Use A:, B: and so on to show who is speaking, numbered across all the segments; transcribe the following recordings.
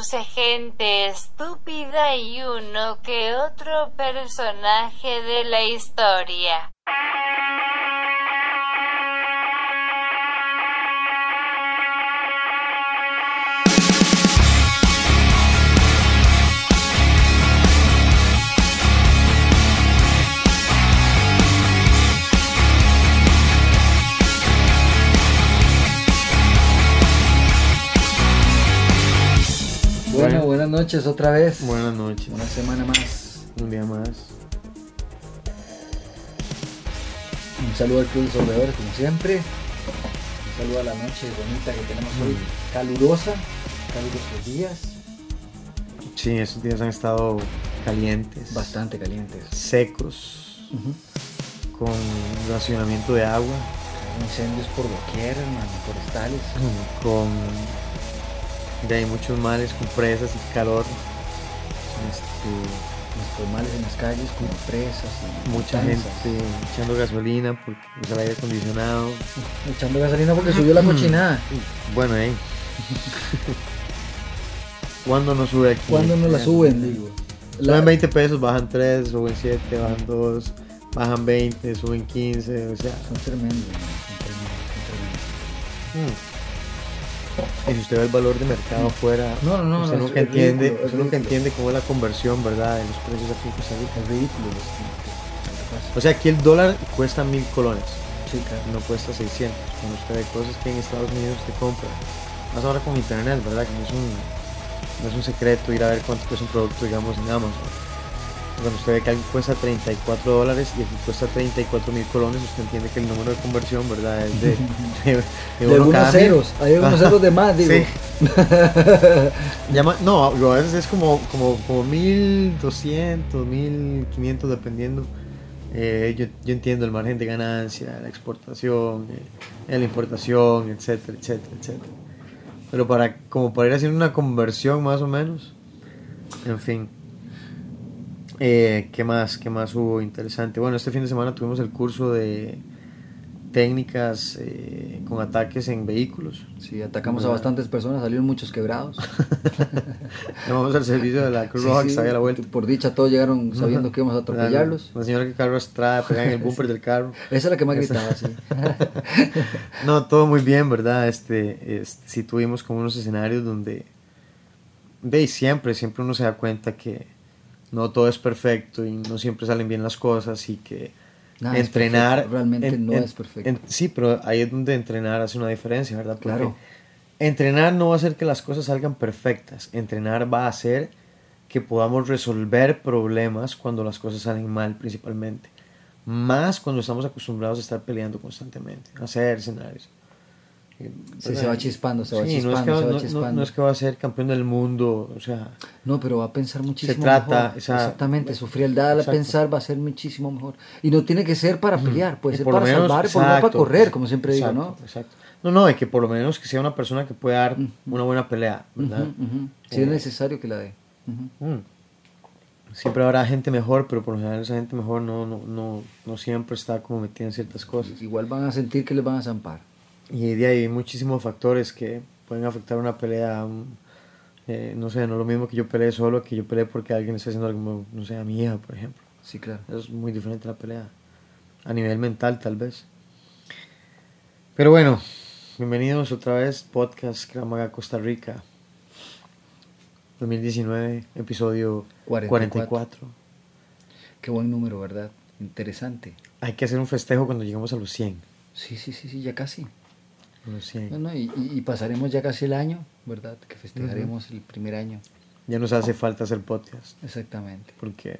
A: produce gente estúpida y uno que otro personaje de la historia.
B: Noches otra vez.
C: Buenas noches.
B: Una semana más.
C: Un día más.
B: Un saludo al Club de Sorbedores, como siempre. Un saludo a la noche bonita que tenemos hoy. Calurosa, calurosos días.
C: Sí, estos días han estado calientes.
B: Bastante calientes.
C: Secos. Con racionamiento de agua.
B: Incendios por doquier, hermano, forestales.
C: Con. De ahí muchos males, con presas y calor. Este,
B: Nuestros males en las calles, como presas y
C: mucha gente echando gasolina porque usa el aire acondicionado.
B: Echando gasolina porque subió la cochinada.
C: Bueno, eh. ¿Cuándo no sube aquí?
B: ¿Cuándo no la suben, digo? La-
C: Suben 20 pesos, bajan 3, suben 7, bajan 2, bajan 20, suben 15, o sea.
B: Son tremendos, son tremendos, son tremendos.
C: mm. Y si usted ve el valor de mercado afuera,
B: No, no, no,
C: usted
B: no,
C: nunca
B: es
C: entiende,
B: ridículo, es
C: usted nunca entiende cómo es la conversión, ¿verdad? De los precios aquí en Costa Rica.
B: Es ridículo
C: O sea, aquí el dólar cuesta mil colones,
B: Sí, claro.
C: no cuesta 600. Cuando usted ve cosas que en Estados Unidos usted compra, más ahora con internet, ¿verdad? Que no es un, no es un secreto ir a ver cuánto cuesta un producto, digamos, en Amazon. Cuando usted ve que algo cuesta 34 dólares y aquí cuesta 34 mil colones, usted entiende que el número de conversión, ¿verdad? Es de, de, de
B: De
C: uno
B: unos
C: cada mil.
B: ceros, hay unos ceros de más, digo.
C: Sí. Llama, no, a veces es como, como, como 1200, 1500 dependiendo. Eh, yo, yo entiendo el margen de ganancia, la exportación, eh, la importación, etcétera, etcétera, etcétera. Pero para, como para ir haciendo una conversión más o menos, en fin. Eh, ¿Qué más? ¿Qué más hubo interesante? Bueno, este fin de semana tuvimos el curso de técnicas eh, con ataques en vehículos.
B: Sí, atacamos a bastantes personas, salieron muchos quebrados.
C: Llamamos al servicio de la Cruz
B: Sí,
C: Roja
B: sí,
C: que está ahí a la vuelta.
B: Por dicha, todos llegaron sabiendo que íbamos a atropellarlos.
C: La, la señora que carro atrás, pegada en el bumper del carro.
B: Esa es la que más gritaba, sí.
C: No, todo muy bien, ¿verdad? Este, este, sí tuvimos como unos escenarios donde, de siempre, siempre uno se da cuenta que no todo es perfecto y no siempre salen bien las cosas y que
B: Nada
C: entrenar
B: perfecto, realmente no es perfecto.
C: sí, pero ahí es donde entrenar hace una diferencia, ¿verdad? Porque
B: Claro.
C: Entrenar no va a hacer que las cosas salgan perfectas. Entrenar va a hacer que podamos resolver problemas cuando las cosas salen mal, principalmente. Más cuando estamos acostumbrados a estar peleando constantemente, a hacer escenarios.
B: Sí, se va chispando, se va
C: Sí, no es,
B: chispando,
C: que va,
B: se va
C: no-
B: chispando.
C: no es que va a ser campeón del mundo, o sea,
B: No, pero va a pensar muchísimo
C: trata,
B: mejor.
C: o sea,
B: Exactamente, su frialdad al
C: exacto.
B: pensar va a ser muchísimo mejor. Y no tiene que ser para pelear, puede ser
C: por
B: para
C: menos-
B: salvar, por no para
C: exacto,
B: correr, como siempre
C: exacto,
B: digo, ¿no?
C: Exacto. No, no, que por lo menos que sea una persona que pueda dar una buena pelea, ¿verdad?
B: Si es
C: Eh,
B: necesario que la dé.
C: Mm. Siempre habrá gente mejor, pero por lo general esa gente mejor no, no, no, no siempre está como metida en ciertas cosas.
B: Igual van a sentir que les van a zampar.
C: Y de ahí hay muchísimos factores que pueden afectar una pelea. un- eh, no sé, no es lo mismo que yo pelee solo que yo pelee porque alguien está haciendo algo, no sé, a mi hija, por ejemplo.
B: Sí, claro.
C: Es muy diferente la pelea. A nivel mental, tal vez. Pero bueno, bienvenidos otra vez, podcast Kramaga Costa Rica. 2019, episodio
B: 44.
C: 44.
B: Qué buen número, ¿verdad? Interesante.
C: Hay que hacer un festejo cuando lleguemos a los 100.
B: Sí, sí, sí, sí, ya casi.
C: A los 100.
B: No, no, y, y- y pasaremos ya casi el año, ¿verdad? Que festejaremos el primer año.
C: Ya nos hace falta hacer podcast
B: Exactamente.
C: porque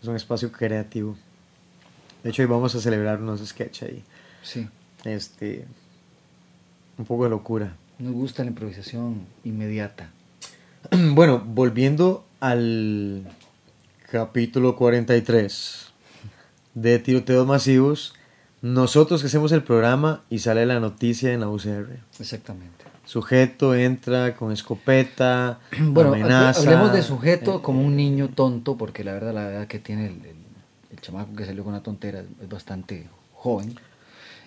C: es un espacio creativo. De hecho, hoy vamos a celebrar unos sketches ahí.
B: Sí.
C: Este, un poco de locura.
B: Nos gusta la improvisación inmediata.
C: Bueno, volviendo al capítulo 43 de tiroteos masivos, nosotros que hacemos el programa y sale la noticia en la UCR.
B: Exactamente.
C: Sujeto entra con escopeta,
B: Bueno,
C: amenaza.
B: hablemos de sujeto
C: eh,
B: como un niño tonto, porque la verdad la edad que tiene el, el- el chamaco que salió con la tontera es bastante joven.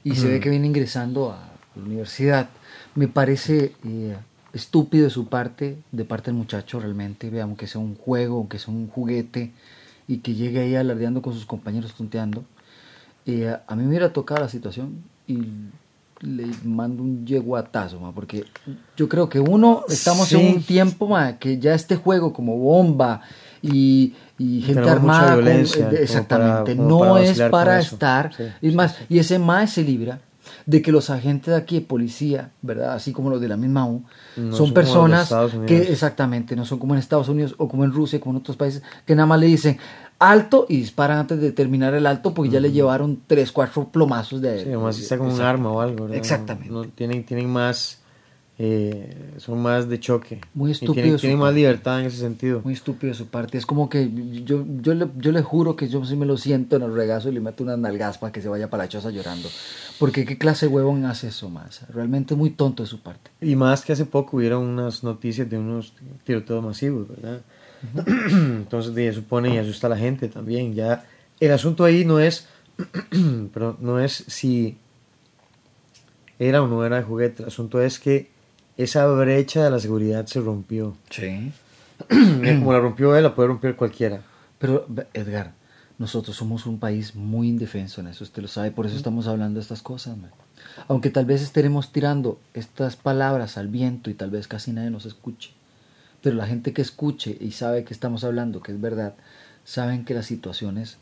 B: Y se ve que viene ingresando a la universidad. Me parece eh, estúpido de su parte, de parte del muchacho realmente, veamos que sea un juego, que sea un juguete y que llegue ahí alardeando con sus compañeros tonteando. Eh, a mí me hubiera tocado la situación y le mando un yeguatazo, ma, porque yo creo que uno, estamos en
C: Sí.
B: un tiempo ma, que ya este juego como bomba y, y gente
C: Tenemos
B: armada, con- eh, exactamente,
C: para-
B: no
C: para
B: es para estar,
C: Sí,
B: y más, y ese más se libra de que los agentes de aquí de policía, ¿verdad? Así como los de la misma U,
C: No
B: son
C: son
B: personas que exactamente, no son como en Estados Unidos o como en Rusia, como en otros países, que nada más le dicen alto y disparan antes de terminar el alto porque ya le llevaron tres, cuatro plomazos de...
C: Sí, además está con un arma o algo, ¿verdad?
B: Exactamente.
C: No, tienen, tienen más, eh, son más de choque.
B: Muy
C: Y
B: estúpido
C: tienen,
B: su
C: tienen más libertad en ese sentido.
B: Muy estúpido de su parte. Es como que yo, yo, le, yo le juro que yo sí me lo siento en el regazo y le meto unas nalgas para que se vaya para la choza llorando. Porque qué clase de huevón hace eso más. Realmente muy tonto de su parte.
C: Y más que hace poco hubieron unas noticias de unos tiroteos masivos, ¿verdad? Entonces de, supone y asusta a la gente también. Ya el asunto ahí no es, pero no es si era o no era de juguete. El asunto es que esa brecha de la seguridad se rompió.
B: Sí.
C: Como la rompió él, la puede romper cualquiera.
B: Pero, Edgar, nosotros somos un país muy indefenso en eso, usted lo sabe, por eso estamos hablando de estas cosas. man. Aunque tal vez estaremos tirando estas palabras al viento y tal vez casi nadie nos escuche. Pero la gente que escuche y sabe que estamos hablando, que es verdad, saben que las situaciones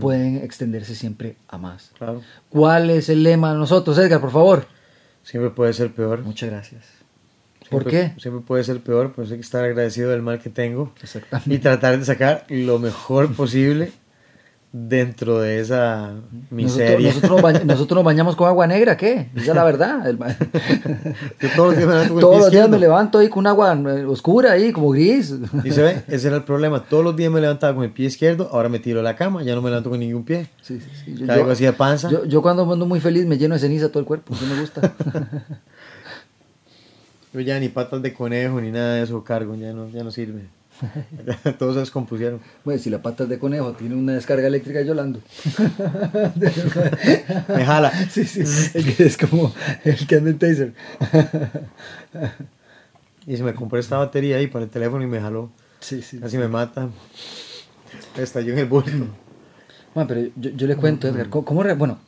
B: pueden extenderse siempre a más.
C: Claro.
B: ¿Cuál es el lema de nosotros, Edgar, por favor?
C: Siempre puede ser peor.
B: Muchas gracias. ¿Por
C: Siempre-
B: qué?
C: Siempre puede ser peor, pues hay que estar agradecido del mal que tengo.
B: Exactamente.
C: y tratar de sacar lo mejor posible dentro de esa miseria.
B: Nosotros, nosotros, nos bañ- nosotros nos bañamos con agua negra, ¿qué? Esa es la verdad. El ma-
C: Yo todos los días me levanto con el
B: Todos
C: pie
B: los días
C: izquierdo.
B: me levanto ahí con agua eh, oscura ahí, como gris.
C: Y se ve, ese era el problema. Todos los días me levantaba con el pie izquierdo, ahora me tiro a la cama, ya no me levanto con ningún pie.
B: Sí, sí, sí. Yo,
C: Caigo
B: yo-
C: así de panza.
B: yo- yo cuando ando muy feliz me lleno de ceniza todo el cuerpo, sí me gusta.
C: Yo ya ni patas de conejo ni nada de eso cargo, ya no, ya no sirve. Todos se descompusieron.
B: Bueno, si la pata de conejo tiene una descarga eléctrica, yo la ando.
C: Me jala.
B: Sí, sí, es, es como el que anda en taser.
C: Y se me compré esta batería ahí para el teléfono y me jaló.
B: Sí, sí.
C: Casi me mata. Estalló en el bulto.
B: Bueno, pero yo, yo le cuento, Edgar, ¿cómo, cómo re- bueno,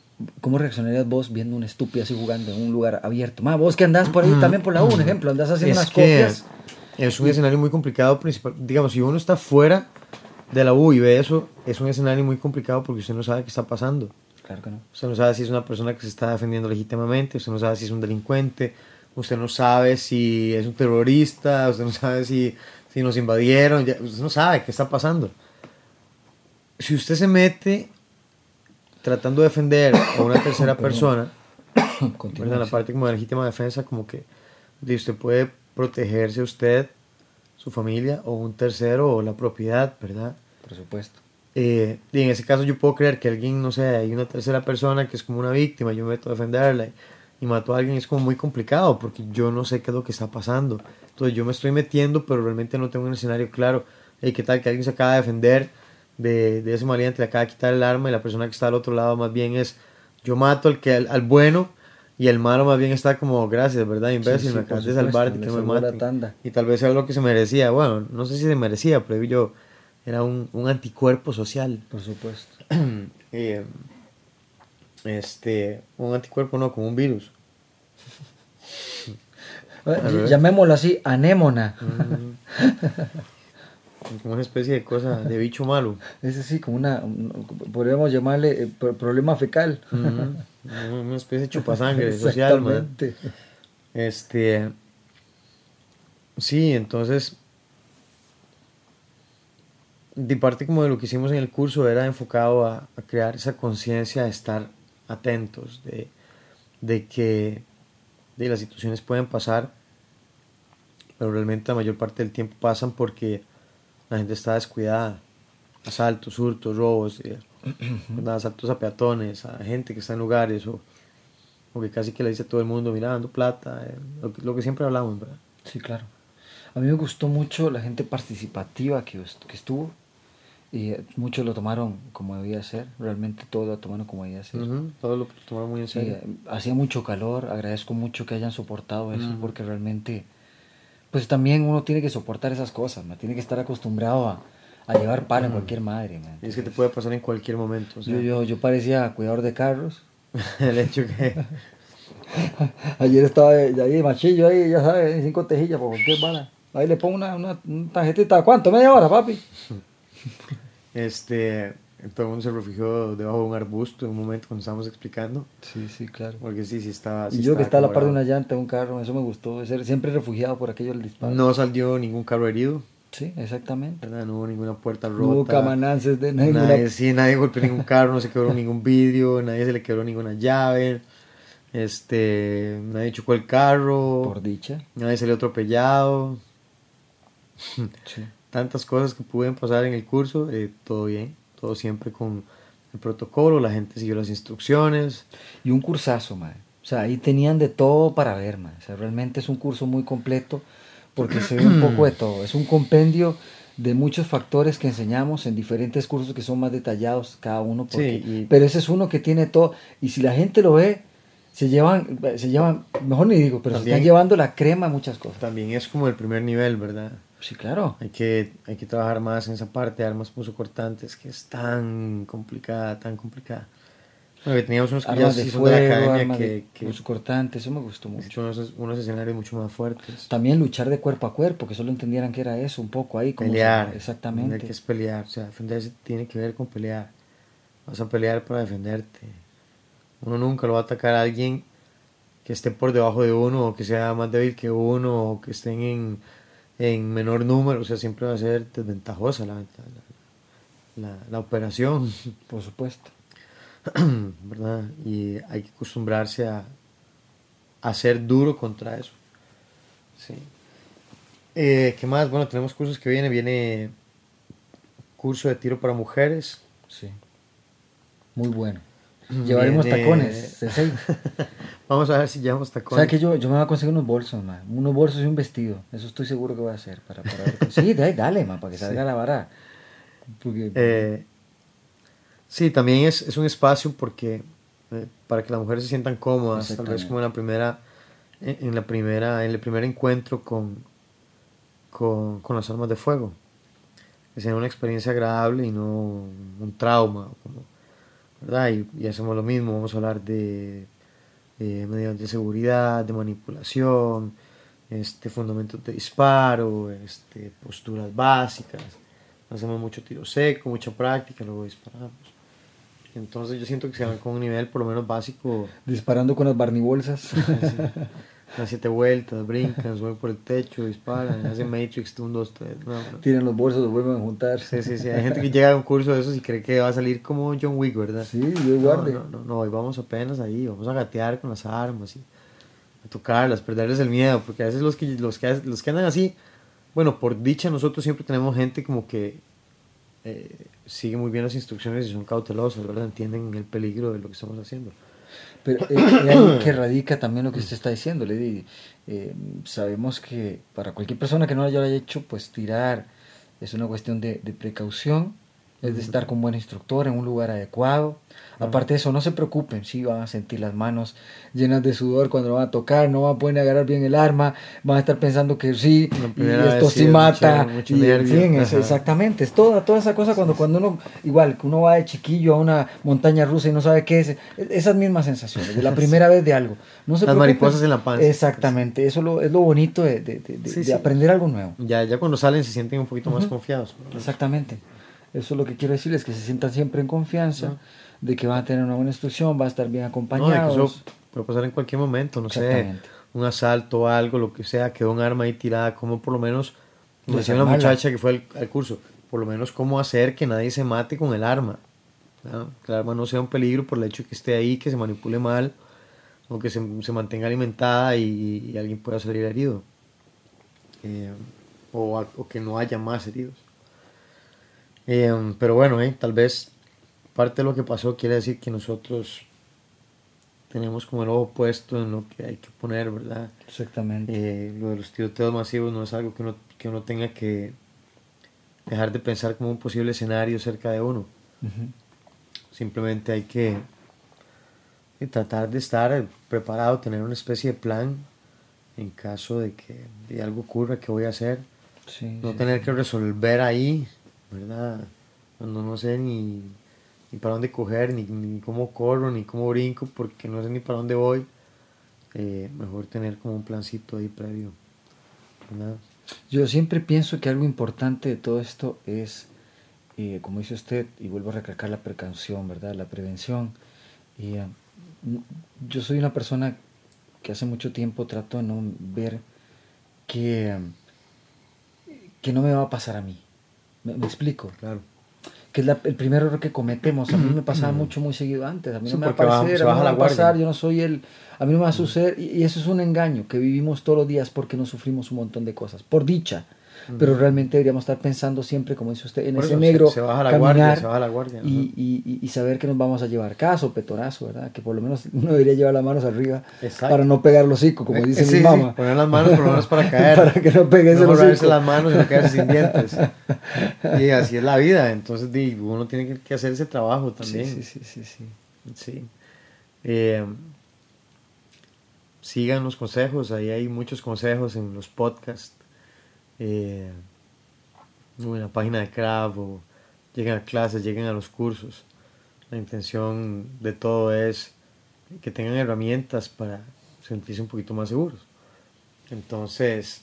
B: ¿cómo reaccionarías vos viendo un estúpido así jugando en un lugar abierto? Ma, vos que andás por ahí también por la U, un ejemplo, andás haciendo
C: Es
B: unas
C: que
B: copias.
C: Es un escenario muy complicado, principal. Digamos, si uno está fuera de la U y ve eso, es un escenario muy complicado porque usted no sabe qué está pasando.
B: Claro que no.
C: Usted no sabe si es una persona que se está defendiendo legítimamente, usted no sabe si es un delincuente, usted no sabe si es un terrorista, usted no sabe si, si nos invadieron, ya- usted no sabe qué está pasando. Si usted se mete tratando de defender a una tercera persona, ¿verdad? la parte como de legítima defensa, como que usted puede protegerse usted, su familia o un tercero o la propiedad, ¿verdad?
B: Por supuesto.
C: Eh, y en ese caso yo puedo creer que alguien, no sé, hay una tercera persona que es como una víctima, yo me meto a defenderla y, mato a alguien, es como muy complicado porque yo no sé qué es lo que está pasando. Entonces yo me estoy metiendo, pero realmente no tengo un escenario claro. Hey, ¿Qué tal que alguien se acaba de defender de, de ese maleante, le acaba de quitar el arma y la persona que está al otro lado más bien es, yo mato al, que, al, al bueno y el malo más bien está como, gracias, ¿verdad? Imbécil,
B: sí,
C: me acabas de
B: supuesto,
C: salvar, de
B: le
C: que me
B: tanda.
C: Y tal vez sea lo que se merecía. Bueno, no sé si se merecía, pero yo era un, un anticuerpo social.
B: Por supuesto.
C: Eh, este, un anticuerpo no, como un virus.
B: Llamémoslo así, anémona.
C: Como una especie de cosa, de bicho malo.
B: Es así, como una, un- podríamos llamarle eh, pro- problema fecal.
C: Una especie de chupasangre social, man. Este. Sí, entonces. De parte como de lo que hicimos en el curso era enfocado a, a crear esa conciencia de estar atentos, de, de que de las situaciones pueden pasar, pero realmente la mayor parte del tiempo pasan porque la gente está descuidada. Asaltos, hurtos, robos, ¿verdad? asaltos a peatones, a gente que está en lugares o, o que casi que le dice a todo el mundo, mira, dando plata, eh, lo, que, lo que siempre hablamos, ¿verdad?
B: Sí, claro. A mí me gustó mucho la gente participativa que, que estuvo. Y eh, muchos lo tomaron como debía ser. Realmente todos lo tomaron como debía ser.
C: Ujú, Todo lo tomaron muy en serio.
B: eh, hacía mucho calor. Agradezco mucho que hayan soportado eso porque realmente pues también uno tiene que soportar esas cosas, man. tiene que estar acostumbrado a, a llevar palo en cualquier madre. man.
C: Y es que te puede pasar en cualquier momento. o sea,
B: Yo, yo, yo parecía cuidador de carros.
C: el hecho que
B: Ayer estaba de- de ahí, machillo ahí, ya sabes, cinco tejillas por cualquier bala. Ahí le pongo una, una, una tarjetita. ¿Cuánto? ¿Media hora, papi?
C: este, todo el mundo se refugió debajo de un arbusto en un momento cuando estábamos explicando.
B: Sí, sí, claro.
C: Porque sí, sí estaba. sí
B: y yo que
C: estaba
B: a la par de una llanta de un carro, eso me gustó. Ser siempre refugiado por aquello del disparo.
C: No salió ningún carro herido,
B: Sí, exactamente.
C: ¿verdad? No hubo ninguna puerta rota.
B: No hubo camanances de.
C: Nadie, sí, nadie golpeó ningún carro, no se quebró ningún vidrio, nadie se le quebró ninguna llave. Este, nadie chocó el carro,
B: Por dicha.
C: nadie salió atropellado.
B: Sí.
C: Tantas cosas que pueden pasar en el curso, eh, todo bien, todo siempre con el protocolo, la gente siguió las instrucciones.
B: Y un cursazo, madre. O sea, ahí tenían de todo para ver, madre. O sea, realmente es un curso muy completo porque se ve un poco de todo. Es un compendio de muchos factores que enseñamos en diferentes cursos que son más detallados cada uno. Porque,
C: Sí, y-
B: Pero ese es uno que tiene todo. Y si la gente lo ve, se llevan, se llevan, mejor ni digo, pero se
C: También-
B: están llevando la crema a muchas cosas.
C: También es como el primer nivel, ¿verdad?
B: Sí, claro.
C: Hay que, hay que trabajar más en esa parte de armas punzocortantes que es tan complicada, tan complicada. Bueno, teníamos unos
B: Armas de
C: la
B: fuego,
C: academia
B: armas
C: que,
B: de
C: que
B: mucho cortante, eso me gustó mucho.
C: unos, unos escenarios mucho más fuertes.
B: También luchar de cuerpo a cuerpo, que solo entendieran que era eso, un poco ahí. Como
C: Pelear.
B: se- exactamente.
C: que es pelear. O sea, defenderse tiene que ver con pelear. Vas a pelear para defenderte. Uno nunca lo va a atacar a alguien que esté por debajo de uno, o que sea más débil que uno, o que estén en, en menor número. O sea, siempre va a ser desventajosa la, la, la- la operación.
B: Por supuesto.
C: ¿verdad? Y hay que acostumbrarse a, a ser duro contra eso. Sí. Eh, ¿Qué más? Bueno, tenemos cursos que viene. Viene curso de tiro para mujeres.
B: Sí. Muy bueno. Llevaremos
C: Viene-
B: tacones. sensei.
C: Vamos a ver si llevamos
B: O
C: tacones.
B: sea que yo, yo me voy a conseguir unos bolsos, man. Unos bolsos y un vestido. Eso estoy seguro que voy a hacer. Para, para ver. Sí, dale, dale, man, para que salga la vara. Porque,
C: Eh, sí, también es, es un espacio porque eh, para que las mujeres se sientan cómodas, tal vez como en la primera, en, en la primera, en el primer encuentro con, con, con las armas de fuego, que sea una experiencia agradable y no un trauma, como, ¿verdad? Y, y hacemos lo mismo, vamos a hablar de eh, medidas de seguridad, de manipulación, este, fundamentos de disparo, este, posturas básicas. Hacemos mucho tiro seco, mucha práctica, luego disparamos. Entonces yo siento que se van con un nivel por lo menos básico,
B: disparando con las barnibolsas.
C: Las siete vueltas, brincan, suben por el techo, disparan, hacen Matrix 1, 2, 3. No, no.
B: Tiran los bolsos, los vuelven a juntar.
C: Sí, sí, sí. Hay gente que llega a un curso de esos y cree que va a salir como John Wick, ¿verdad?
B: Sí, Dios
C: No,
B: guarde.
C: no, no, no, hoy vamos apenas ahí, vamos a gatear con las armas y a tocarlas, perderles el miedo, porque a veces los que, los que, los que andan así, bueno, por dicha nosotros siempre tenemos gente como que eh, sigue muy bien las instrucciones y son cautelosos, ¿verdad? Entienden el peligro de lo que estamos haciendo.
B: Pero eh, hay algo que radica también lo que usted está diciendo, Lady. Eh, sabemos que para cualquier persona que no lo haya hecho, pues tirar es una cuestión de precaución, es de estar con buen instructor en un lugar adecuado. Aparte de eso, no se preocupen, si van a sentir las manos llenas de sudor cuando lo van a tocar, no van a poder agarrar bien el arma, van a estar pensando que sí, y esto
C: sí
B: sí mata,
C: mucho- mucho
B: y en fin, es exactamente, es toda, toda esa cosa cuando, cuando uno, igual, que uno va de chiquillo a una montaña rusa y no sabe qué es, esas mismas sensaciones, de la primera vez de algo. No se
C: Las
B: preocupen.
C: mariposas en la panza.
B: Exactamente, eso lo- es lo bonito de, de- de- de-
C: Sí,
B: de
C: sí.
B: aprender algo nuevo.
C: Ya, ya cuando salen se sienten un poquito más confiados.
B: Exactamente. Eso es lo que quiero decirles, que se sientan siempre en confianza, de que van a tener una buena instrucción, van a estar bien
C: No, de que
B: acompañados.
C: eso puede pasar en cualquier momento, no sé, un asalto o algo, lo que sea, quedó un arma ahí tirada, como por lo menos, como decía la muchacha que fue al, al curso, por lo menos cómo hacer que nadie se mate con el arma, ¿no? que el arma no sea un peligro por el hecho de que esté ahí, que se manipule mal, o que se, se mantenga alimentada y, y alguien pueda salir herido, Eh, o que no haya más heridos. Eh, pero bueno, eh, tal vez parte de lo que pasó quiere decir que nosotros tenemos como el ojo puesto en lo que hay que poner, ¿verdad?
B: Exactamente.
C: Eh, lo de los tiroteos masivos no es algo que uno, que uno tenga que dejar de pensar como un posible escenario cerca de uno. Simplemente hay que eh, tratar de estar preparado, tener una especie de plan en caso de que de algo ocurra, ¿qué voy a hacer?
B: Sí,
C: No
B: sí,
C: tener
B: sí.
C: que resolver ahí, ¿verdad? Cuando no sé ni, ni para dónde coger, ni, ni cómo corro, ni cómo brinco, porque no sé ni para dónde voy. Eh, mejor tener como un plancito ahí previo, ¿verdad?
B: Yo siempre pienso que algo importante de todo esto es, eh, como dice usted, y vuelvo a recalcar la precaución, ¿verdad? La prevención. Y, eh, yo soy una persona que hace mucho tiempo trato de no ver que, que no me va a pasar a mí. ¿Me, me explico?
C: Claro.
B: Que es la- el primer error que cometemos. A mí me pasaba mucho, muy seguido antes. A mí
C: Sí,
B: no me va a
C: porque baja-
B: parecer,
C: se
B: a mí no me va a pasar, yo no soy el... A mí no me va a suceder. Y, y eso es un engaño que vivimos todos los días porque no sufrimos un montón de cosas. Por dicha. Pero realmente deberíamos estar pensando siempre, como dice usted, en
C: Por
B: ese
C: eso, se-
B: negro
C: se baja la
B: caminar
C: guardia, se baja la guardia,
B: y,
C: ajá.
B: y- y- y saber que nos vamos a llevar caso, petonazo, ¿verdad? Que por lo menos uno debería llevar las manos arriba
C: Exacto.
B: para no pegar los hocico, como
C: Eh,
B: dice
C: sí,
B: mi
C: sí,
B: mamá.
C: poner las manos por lo menos para caer.
B: para que no pegue ese
C: no
B: hocico.
C: las manos y no quedarse sin dientes. Y así es la vida. Entonces, uno tiene que- que hacer ese trabajo también.
B: Sí, sí, sí, sí, sí.
C: Sí. Eh, sigan los consejos, ahí hay muchos consejos en los podcasts, eh, en la página de Crab, o lleguen a clases, lleguen a los cursos. La intención de todo es que tengan herramientas para sentirse un poquito más seguros. Entonces,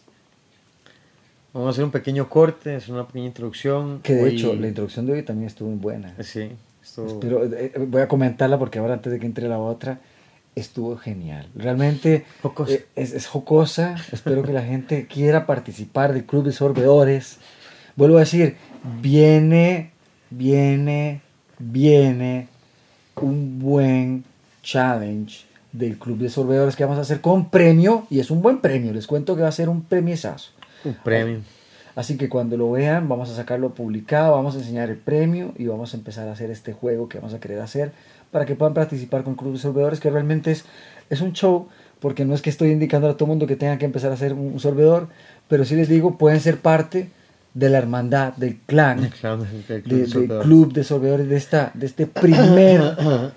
C: vamos a hacer un pequeño corte, es una pequeña introducción.
B: Que de
C: Hoy-
B: hecho, la introducción de hoy también estuvo muy buena.
C: Sí, esto...
B: Pero eh, voy a comentarla porque ahora antes de que entre la otra, estuvo genial. Realmente
C: Jocosa.
B: eh, es, es jocosa. Espero que la gente quiera participar del Club de Sorbedores. Vuelvo a decir, viene, viene, viene un buen challenge del Club de Sorbedores que vamos a hacer con premio. Y es un buen premio. Les cuento que va a ser un premiesazo.
C: un premio.
B: Así que cuando lo vean, vamos a sacarlo publicado, vamos a enseñar el premio y vamos a empezar a hacer este juego que vamos a querer hacer para que puedan participar con Club de Sorbedores, que realmente es, es un show, porque no es que estoy indicando a todo el mundo que tengan que empezar a hacer un, un sorbedor, pero sí les digo, pueden ser parte de la hermandad, del clan,
C: club
B: de-
C: de
B: del club de sorbedores, de, esta, de este primer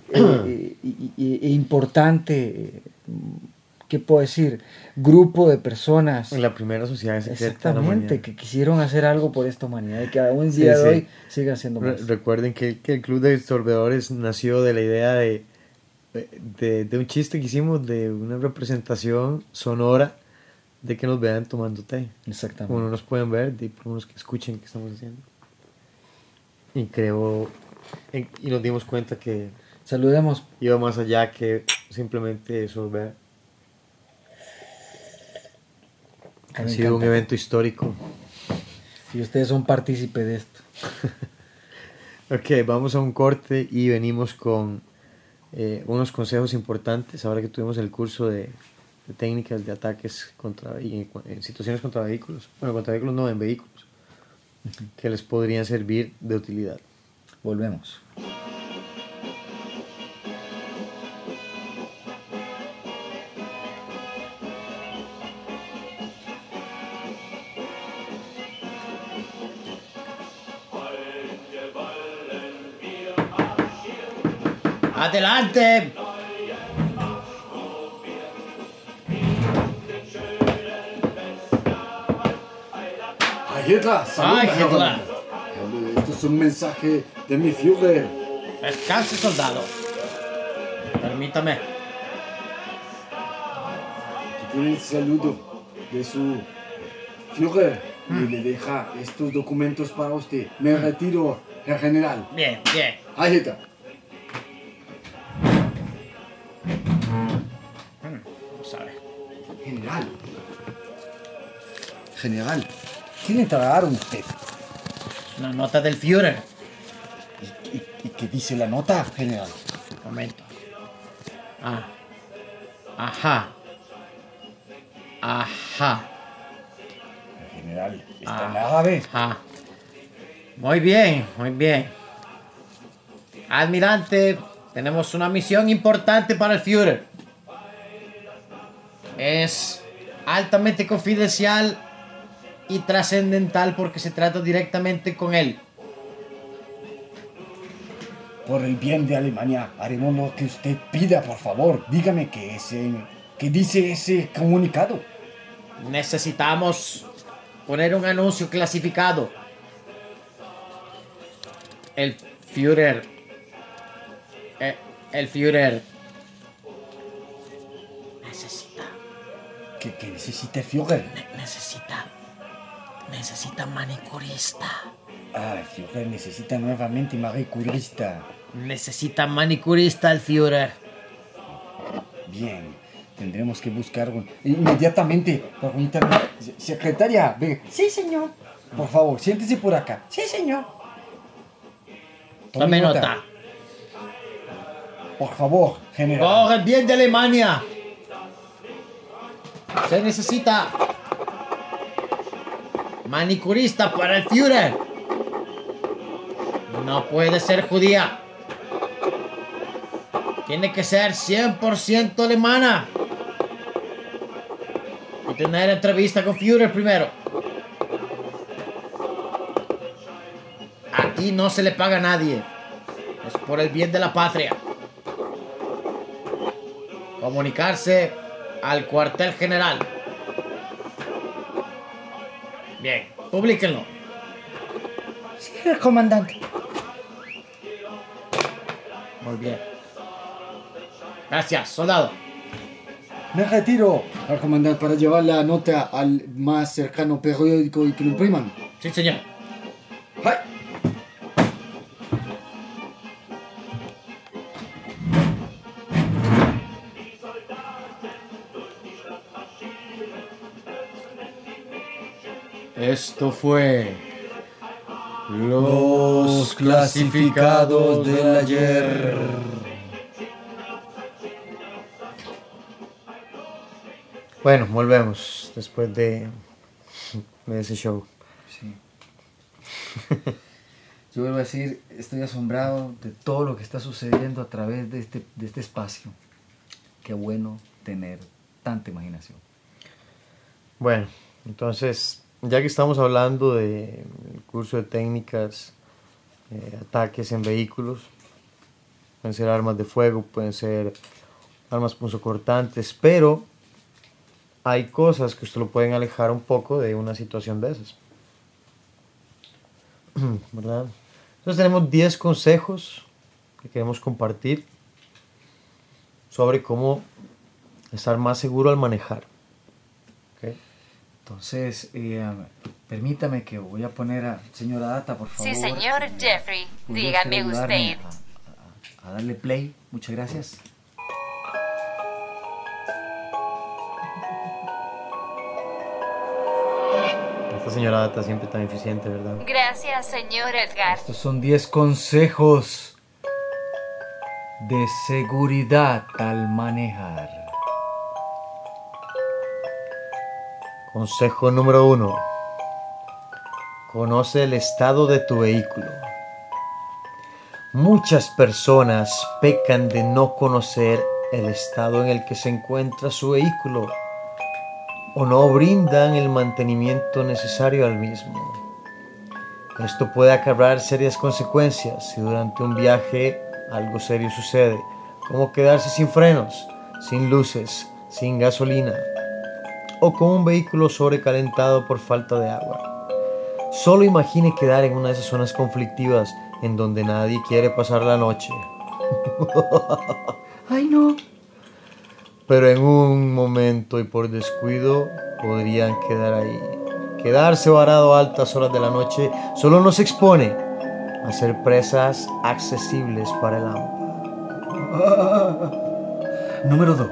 B: eh, importante, eh, ¿qué puedo decir? Grupo de personas.
C: En la primera sociedad la
B: Exactamente, que quisieron hacer algo por esta humanidad y que aún el
C: Sí,
B: día de
C: sí.
B: hoy sigan siendo
C: Re-
B: más.
C: recuerden que, que el club de sorbedores nació de la idea de, de, de un chiste que hicimos de una representación sonora de que nos vean tomando té.
B: Exactamente.
C: Como no nos pueden ver, de por menos que escuchen qué estamos haciendo. Y creo, y nos dimos cuenta que
B: Saludemos.
C: iba más allá que simplemente sorber.
B: A
C: Ha
B: mí me
C: sido un evento histórico.
B: Si ustedes son partícipes de esto.
C: Ok, vamos a un corte y venimos con eh, unos consejos importantes ahora que tuvimos el curso de, de técnicas de ataques contra en, en situaciones contra vehículos. Bueno, contra vehículos no, en vehículos. Que les podrían servir de utilidad.
B: Volvemos.
C: ¡Adelante!
D: Heil Hitler, salud.
C: Hitler.
D: Esto es un mensaje de mi Führer.
C: Descanse, soldado. Permítame.
D: Que tiene el saludo de su Führer y le deja estos documentos para usted. Me retiro, General.
C: Bien, bien.
D: Hitler. General.
B: ¿Qué le entregaron usted?
C: Una nota del Führer.
D: ¿Y, y qué dice la nota, General?
C: Momento. Ah. Ajá. Ajá.
D: General, está
C: Ah.
D: en árabe.
C: Ajá. Muy bien, muy bien. Almirante, tenemos una misión importante para el Führer. Es altamente confidencial y trascendental porque se trata directamente con él.
D: Por el bien de Alemania, haremos lo que usted pida, por favor. Dígame qué, es, qué dice ese comunicado.
E: Necesitamos poner un anuncio clasificado. El Führer. eh, el Führer. Necesita.
D: ¿Qué, qué necesita el Führer?
E: Necesita. Necesita manicurista.
D: Ah, Führer necesita nuevamente manicurista.
E: Necesita manicurista el Führer.
D: Bien, tendremos que buscar un- inmediatamente por Secretaria, ve. Sí, señor. Por favor, siéntese por acá. Sí, señor.
E: Tome nota.
D: Por favor, general.
E: Por el bien de Alemania. Se necesita manicurista para el Führer. No puede ser judía. Tiene que ser 100% alemana. Y tener entrevista con Führer primero. Aquí no se le paga a nadie. Es por el bien de la patria comunicarse al cuartel general. Publíquenlo.
D: Sí, comandante.
E: Muy bien. Gracias, soldado.
D: Me retiro al comandante para llevar la nota al más cercano periódico y que lo impriman.
E: Sí, señor. Esto fue
B: Los clasificados del ayer.
C: Bueno, volvemos después de, de ese show.
B: Sí. Yo vuelvo a decir, estoy asombrado de todo lo que está sucediendo a través de este, de este espacio. Qué bueno tener tanta imaginación.
C: Bueno, entonces, ya que estamos hablando del curso de técnicas, eh, ataques en vehículos, pueden ser armas de fuego, pueden ser armas punzocortantes, pero hay cosas que usted lo pueden alejar un poco de una situación de esas. Entonces tenemos 10 consejos que queremos compartir sobre cómo estar más seguro al manejar.
B: Entonces, eh, permítame que voy a poner a señora Data, por favor.
A: Sí, señor Jeffrey.
B: ¿Podría
A: Dígame usted.
B: A, a- a darle play. Muchas gracias.
C: Esta señora Data siempre tan eficiente, ¿verdad?
A: Gracias, señor Edgar.
B: Estos son 10 consejos de seguridad al manejar.
C: Consejo número uno. Conoce el estado de tu vehículo. Muchas personas pecan de no conocer el estado en el que se encuentra su vehículo o no brindan el mantenimiento necesario al mismo. Esto puede acarrear serias consecuencias si durante un viaje algo serio sucede, como quedarse sin frenos, sin luces, sin gasolina o con un vehículo sobrecalentado por falta de agua. Solo imagine quedar en una de esas zonas conflictivas en donde nadie quiere pasar la noche.
B: ¡Ay, no!
C: Pero en un momento y por descuido podrían quedar ahí. Quedarse varado a altas horas de la noche solo nos expone a ser presas accesibles para el hampa.
B: Número 2.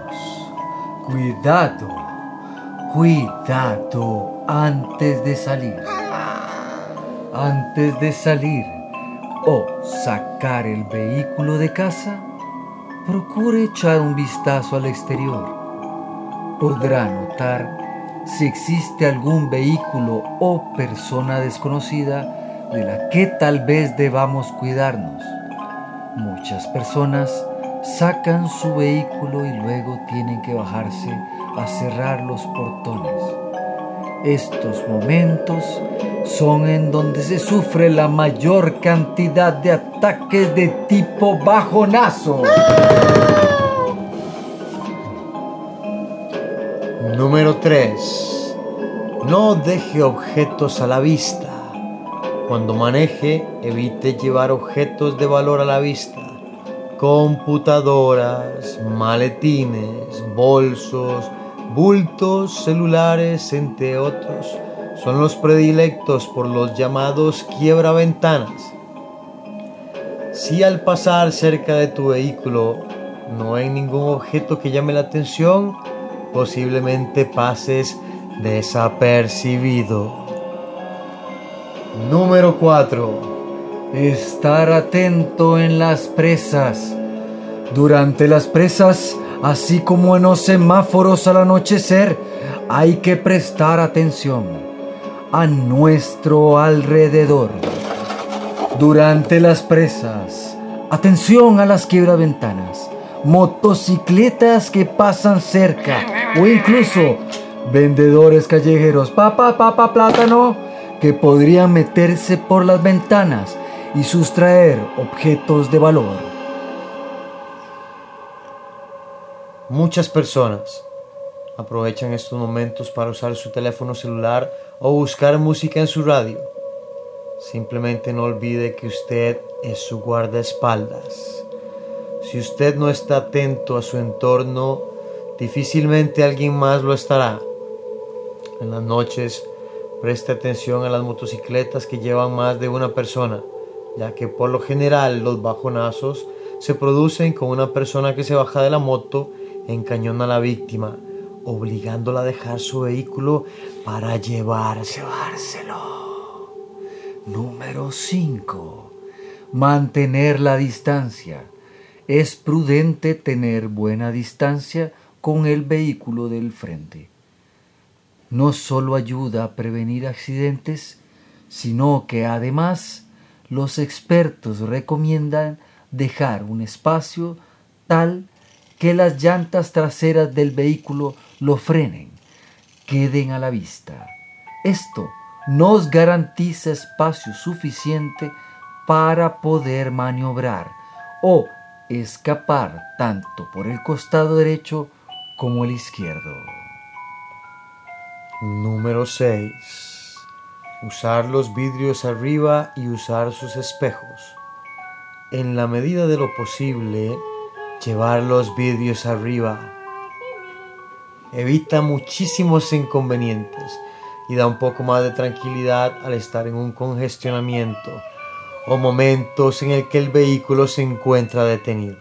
B: Cuidado. Cuidado antes de salir. Antes de salir o sacar el vehículo de casa, procure echar un vistazo al exterior. Podrá notar si existe algún vehículo o persona desconocida de la que tal vez debamos cuidarnos. Muchas personas sacan su vehículo y luego tienen que bajarse a cerrar los portones. Estos momentos son en donde se sufre la mayor cantidad de ataques de tipo bajonazo.
C: Número 3. No deje objetos a la vista. Cuando maneje, evite llevar objetos de valor a la vista. Computadoras, maletines, bolsos, bultos, celulares, entre otros, son los predilectos por los llamados quiebra ventanas. Si al pasar cerca de tu vehículo no hay ningún objeto que llame la atención, posiblemente pases desapercibido. Número 4.
B: Estar atento en las presas. Durante las presas, así como en los semáforos al anochecer, hay que prestar atención a nuestro alrededor. Durante las presas, atención a las quiebraventanas, motocicletas que pasan cerca o incluso vendedores callejeros, papá, papá, plátano, que podrían meterse por las ventanas y sustraer objetos de valor.
C: Muchas personas aprovechan estos momentos para usar su teléfono celular o buscar música en su radio. Simplemente no olvide que usted es su guardaespaldas. Si usted no está atento a su entorno, difícilmente alguien más lo estará. En las noches, preste atención a las motocicletas que llevan más de una persona, ya que por lo general los bajonazos se producen con una persona que se baja de la moto, encañona a la víctima, obligándola a dejar su vehículo para llevárselo.
B: Número 5. Mantener la distancia. Es prudente tener buena distancia con el vehículo del frente. No solo ayuda a prevenir accidentes, sino que además los expertos recomiendan dejar un espacio tal que las llantas traseras del vehículo lo frenen, queden a la vista. Esto nos garantiza espacio suficiente para poder maniobrar o escapar tanto por el costado derecho como el izquierdo.
C: Número 6. Usar los vidrios arriba y usar sus espejos. En la medida de lo posible, llevar los vidrios arriba evita muchísimos inconvenientes y da un poco más de tranquilidad al estar en un congestionamiento o momentos en el que el vehículo se encuentra detenido.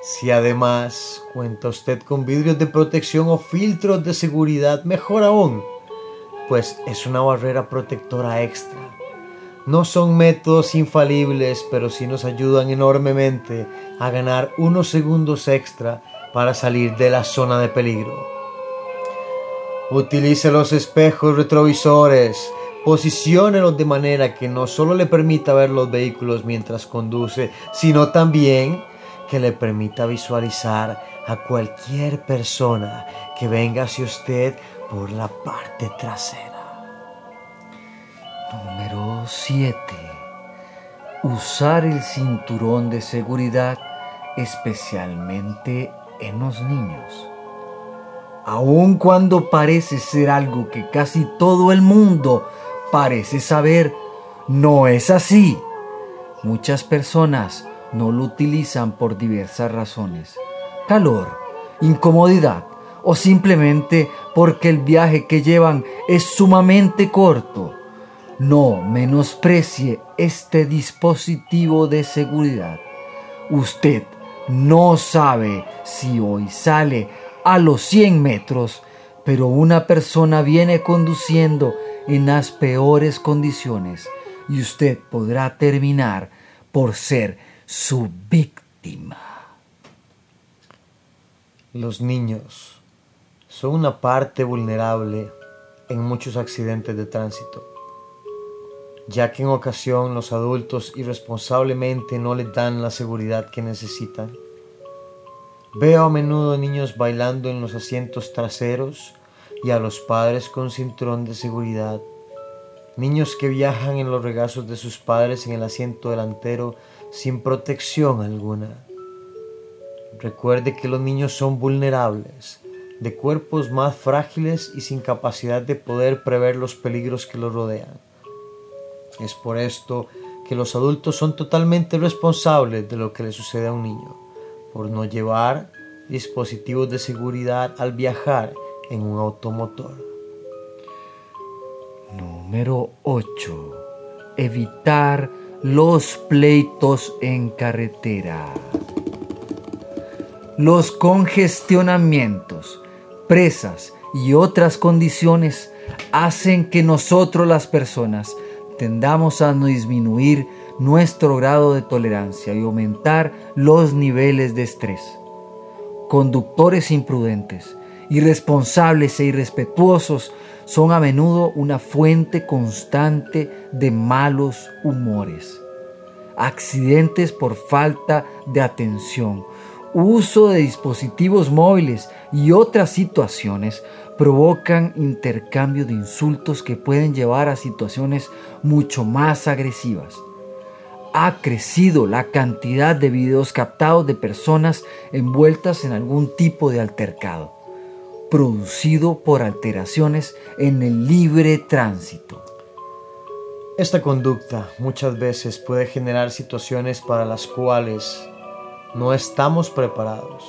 C: Si además cuenta usted con vidrios de protección o filtros de seguridad, mejor aún, pues es una barrera protectora extra. No son métodos infalibles, pero sí nos ayudan enormemente a ganar unos segundos extra para salir de la zona de peligro. Utilice los espejos retrovisores, posiciónelos de manera que no solo le permita ver los vehículos mientras conduce, sino también que le permita visualizar a cualquier persona que venga hacia usted por la parte trasera.
B: Número 7. Usar el cinturón de seguridad especialmente en los niños. Aun cuando parece ser algo que casi todo el mundo parece saber, no es así. Muchas personas no lo utilizan por diversas razones. Calor, incomodidad o simplemente porque el viaje que llevan es sumamente corto. No menosprecie este dispositivo de seguridad. Usted no sabe si hoy sale a los 100 metros, pero una persona viene conduciendo en las peores condiciones y usted podrá terminar por ser su víctima.
C: Los niños son una parte vulnerable en muchos accidentes de tránsito, ya que en ocasión los adultos irresponsablemente no les dan la seguridad que necesitan. Veo a menudo niños bailando en los asientos traseros y a los padres con cinturón de seguridad. Niños que viajan en los regazos de sus padres en el asiento delantero sin protección alguna. Recuerde que los niños son vulnerables de cuerpos más frágiles y sin capacidad de poder prever los peligros que los rodean. Es por esto que los adultos son totalmente responsables de lo que le sucede a un niño, por no llevar dispositivos de seguridad al viajar en un automotor.
B: Número 8. Evitar los pleitos en carretera. Los congestionamientos, presas y otras condiciones hacen que nosotros las personas tendamos a disminuir nuestro grado de tolerancia y aumentar los niveles de estrés. Conductores imprudentes, irresponsables e irrespetuosos son a menudo una fuente constante de malos humores. Accidentes por falta de atención, uso de dispositivos móviles y otras situaciones provocan intercambio de insultos que pueden llevar a situaciones mucho más agresivas. Ha crecido la cantidad de videos captados de personas envueltas en algún tipo de altercado, producido por alteraciones en el libre tránsito.
C: Esta conducta muchas veces puede generar situaciones para las cuales no estamos preparados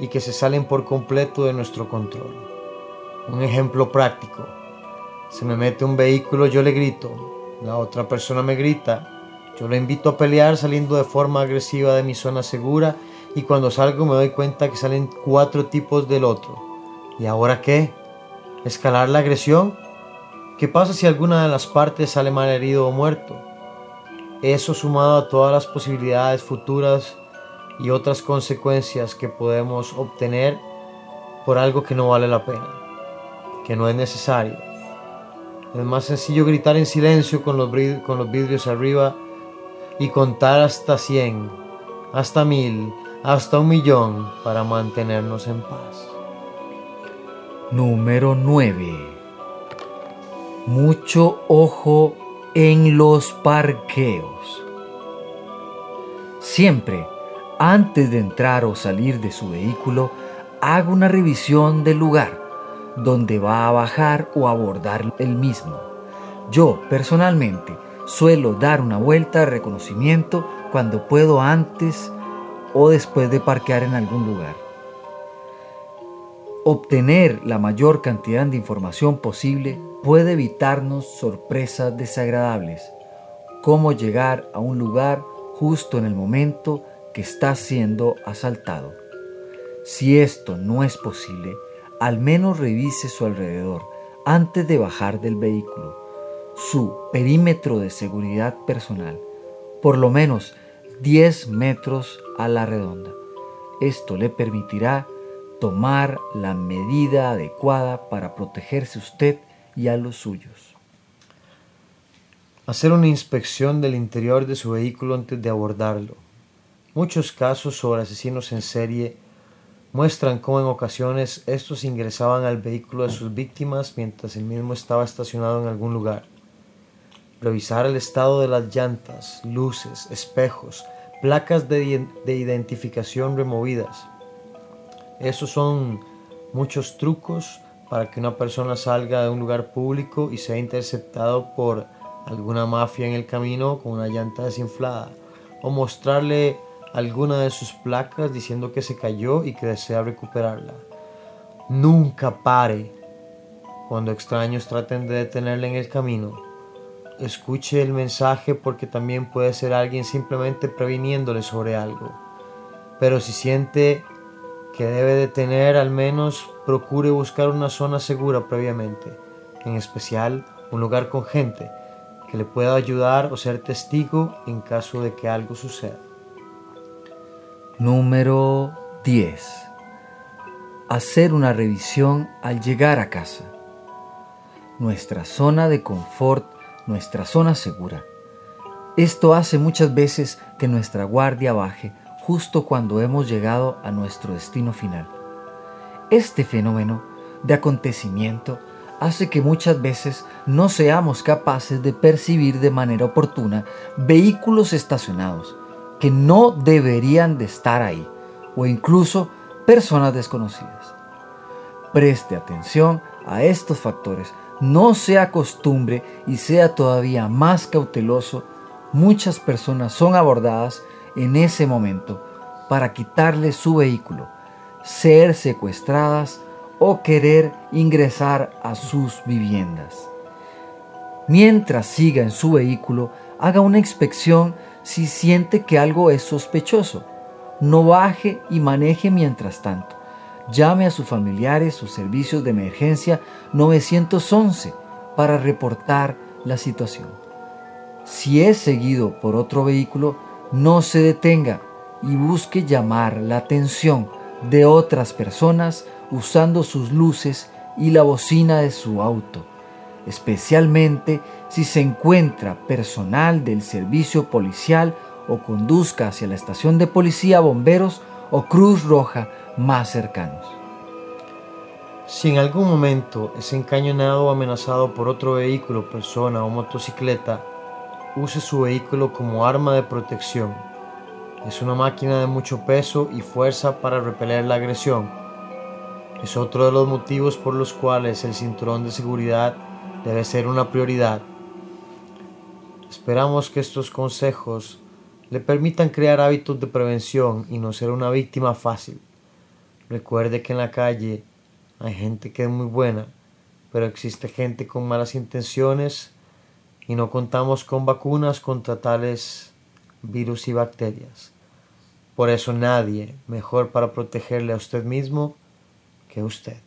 C: y que se salen por completo de nuestro control. Un ejemplo práctico. Se me mete un vehículo, yo le grito, la otra persona me grita, yo le invito a pelear saliendo de forma agresiva de mi zona segura y cuando salgo me doy cuenta que salen cuatro tipos del otro. ¿Y ahora qué? ¿Escalar la agresión? ¿Qué pasa si alguna de las partes sale mal herido o muerto? Eso sumado a todas las posibilidades futuras y otras consecuencias que podemos obtener por algo que no vale la pena, que no es necesario. Es más sencillo gritar en silencio con los, vidrios arriba y contar hasta 100, hasta 1000, hasta un millón para mantenernos en paz.
B: Número 9. Mucho ojo en los parqueos. Siempre antes de entrar o salir de su vehículo, haga una revisión del lugar donde va a bajar o abordar el mismo. Yo, personalmente, suelo dar una vuelta de reconocimiento cuando puedo antes o después de parquear en algún lugar. Obtener la mayor cantidad de información posible puede evitarnos sorpresas desagradables, como llegar a un lugar justo en el momento que está siendo asaltado. Si esto no es posible, al menos revise su alrededor antes de bajar del vehículo, su perímetro de seguridad personal, por lo menos 10 metros a la redonda. Esto le permitirá tomar la medida adecuada para protegerse usted y a los suyos.
C: Hacer una inspección del interior de su vehículo antes de abordarlo Muchos casos sobre asesinos en serie muestran cómo en ocasiones estos ingresaban al vehículo de sus víctimas mientras el mismo estaba estacionado en algún lugar. Revisar el estado de las llantas, luces, espejos, placas de, de identificación removidas. Esos son muchos trucos para que una persona salga de un lugar público y sea interceptado por alguna mafia en el camino con una llanta desinflada o mostrarle alguna de sus placas diciendo que se cayó y que desea recuperarla. Nunca pare cuando extraños traten de detenerle en el camino. Escuche el mensaje porque también puede ser alguien simplemente previniéndole sobre algo. Pero si siente que debe detener, al menos procure buscar una zona segura previamente, en especial un lugar con gente que le pueda ayudar o ser testigo en caso de que algo suceda.
B: Número 10. Hacer una revisión al llegar a casa. Nuestra zona de confort, nuestra zona segura. Esto hace muchas veces que nuestra guardia baje justo cuando hemos llegado a nuestro destino final. Este fenómeno de acontecimiento hace que muchas veces no seamos capaces de percibir de manera oportuna vehículos estacionados, que no deberían de estar ahí, o incluso personas desconocidas. Preste atención a estos factores. No se acostumbre y sea todavía más cauteloso. Muchas personas son abordadas en ese momento para quitarle su vehículo, ser secuestradas o querer ingresar a sus viviendas. Mientras siga en su vehículo, haga una inspección si siente que algo es sospechoso. No baje y maneje mientras tanto. Llame a sus familiares sus servicios de emergencia 911 para reportar la situación. Si es seguido por otro vehículo, no se detenga y busque llamar la atención de otras personas usando sus luces y la bocina de su auto, especialmente si se encuentra personal del servicio policial o conduzca hacia la estación de policía, bomberos o Cruz Roja más cercanos.
C: Si en algún momento es encañonado o amenazado por otro vehículo, persona o motocicleta, use su vehículo como arma de protección. Es una máquina de mucho peso y fuerza para repeler la agresión. Es otro de los motivos por los cuales el cinturón de seguridad debe ser una prioridad. Esperamos que estos consejos le permitan crear hábitos de prevención y no ser una víctima fácil. Recuerde que en la calle hay gente que es muy buena, pero existe gente con malas intenciones y no contamos con vacunas contra tales virus y bacterias. Por eso nadie mejor para protegerle a usted mismo que usted.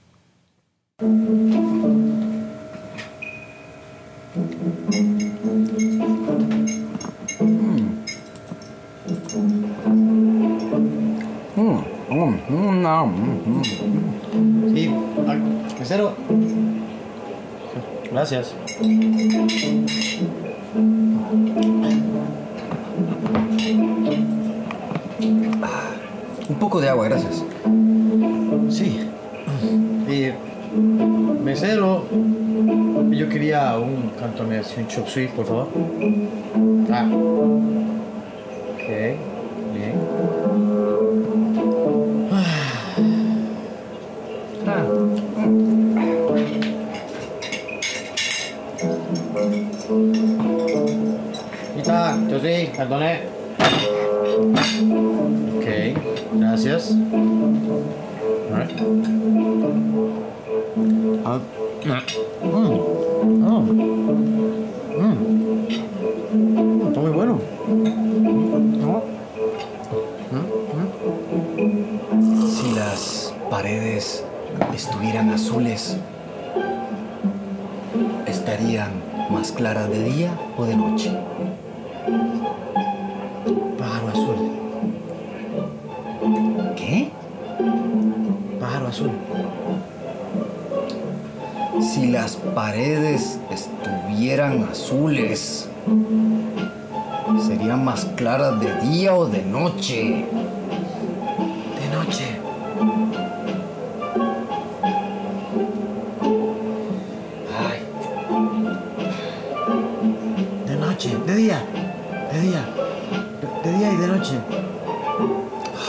C: Sí, mesero. Gracias.
B: Un poco de agua, gracias.
C: Sí. Y mesero, yo quería un cantonés un chop suey, por favor. Ah. Ok, bien. Ah. Ahí cantonés. Ok, gracias. Alright. Ah, mm, oh, mm. Está muy bueno.
B: Si las paredes estuvieran azules, ¿estarían más claras de día o de noche? Si las paredes estuvieran azules, ¿serían más claras de día o de noche?
C: De noche.
B: Ay,
C: De noche, de día, de día, de, de día y de noche.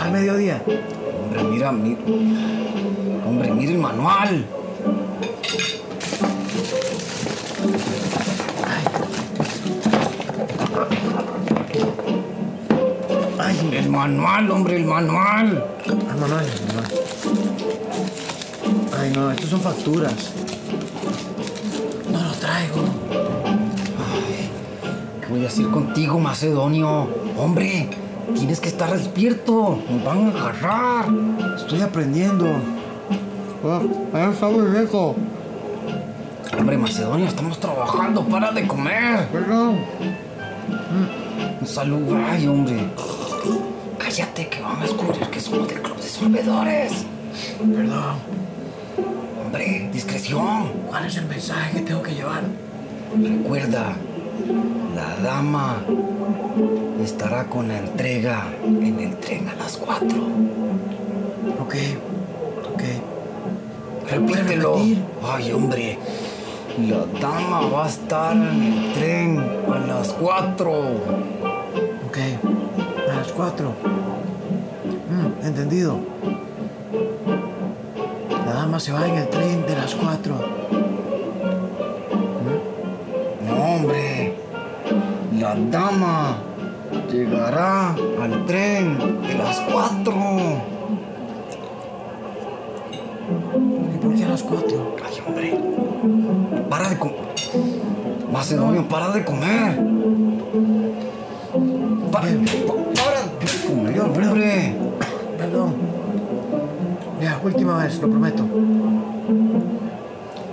C: Al mediodía.
B: hombre, mira, mi... hombre, mira el manual.
C: Son facturas. No los traigo.
B: ¿Qué voy a hacer contigo, Macedonio? Hombre, tienes que estar despierto. Nos van a agarrar.
C: Estoy aprendiendo. Ah, está muy rico.
B: Hombre, Macedonio, estamos trabajando. Para de comer.
C: Perdón.
B: Salud, ay, hombre. Cállate, que van a descubrir que somos del club de solvedores.
C: Perdón.
B: Hombre, discreción.
C: ¿Cuál es el mensaje que tengo que llevar?
B: Recuerda, la dama estará con la entrega en el tren a las 4.
C: Ok, ok.
B: Repítelo. Ay, hombre. La dama va a estar en el tren a las 4.
C: Ok. A las cuatro. Mm, entendido.
E: Dama se va en el tren de las cuatro.
D: No, hombre. La dama llegará al tren de las cuatro.
E: ¿Y por qué a las cuatro?
D: Ay, hombre. Para de comer. Macedonio, para de comer. Pa- pa- para de comer, hombre.
E: Perdón. Ya, última vez, lo prometo.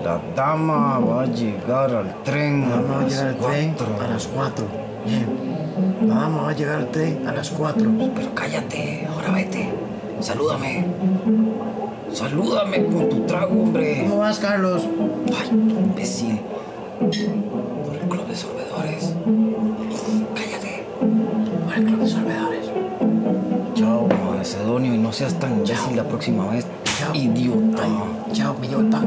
D: La dama va a llegar al tren
E: La va a
D: las
E: llegar al tren
D: cuatro.
E: a las cuatro. Bien. La dama va a llegar al tren a las cuatro.
D: Pero cállate, ahora vete. Salúdame. Salúdame con tu trago, hombre.
E: ¿Cómo vas, Carlos?
D: Ay, imbécil. Por el club de sorbedores. Cállate.
E: Por el club de sorbedores.
D: Y no seas tan imbécil la próxima vez.
E: Chao.
D: Idiota.
E: Ay, chao, idiota.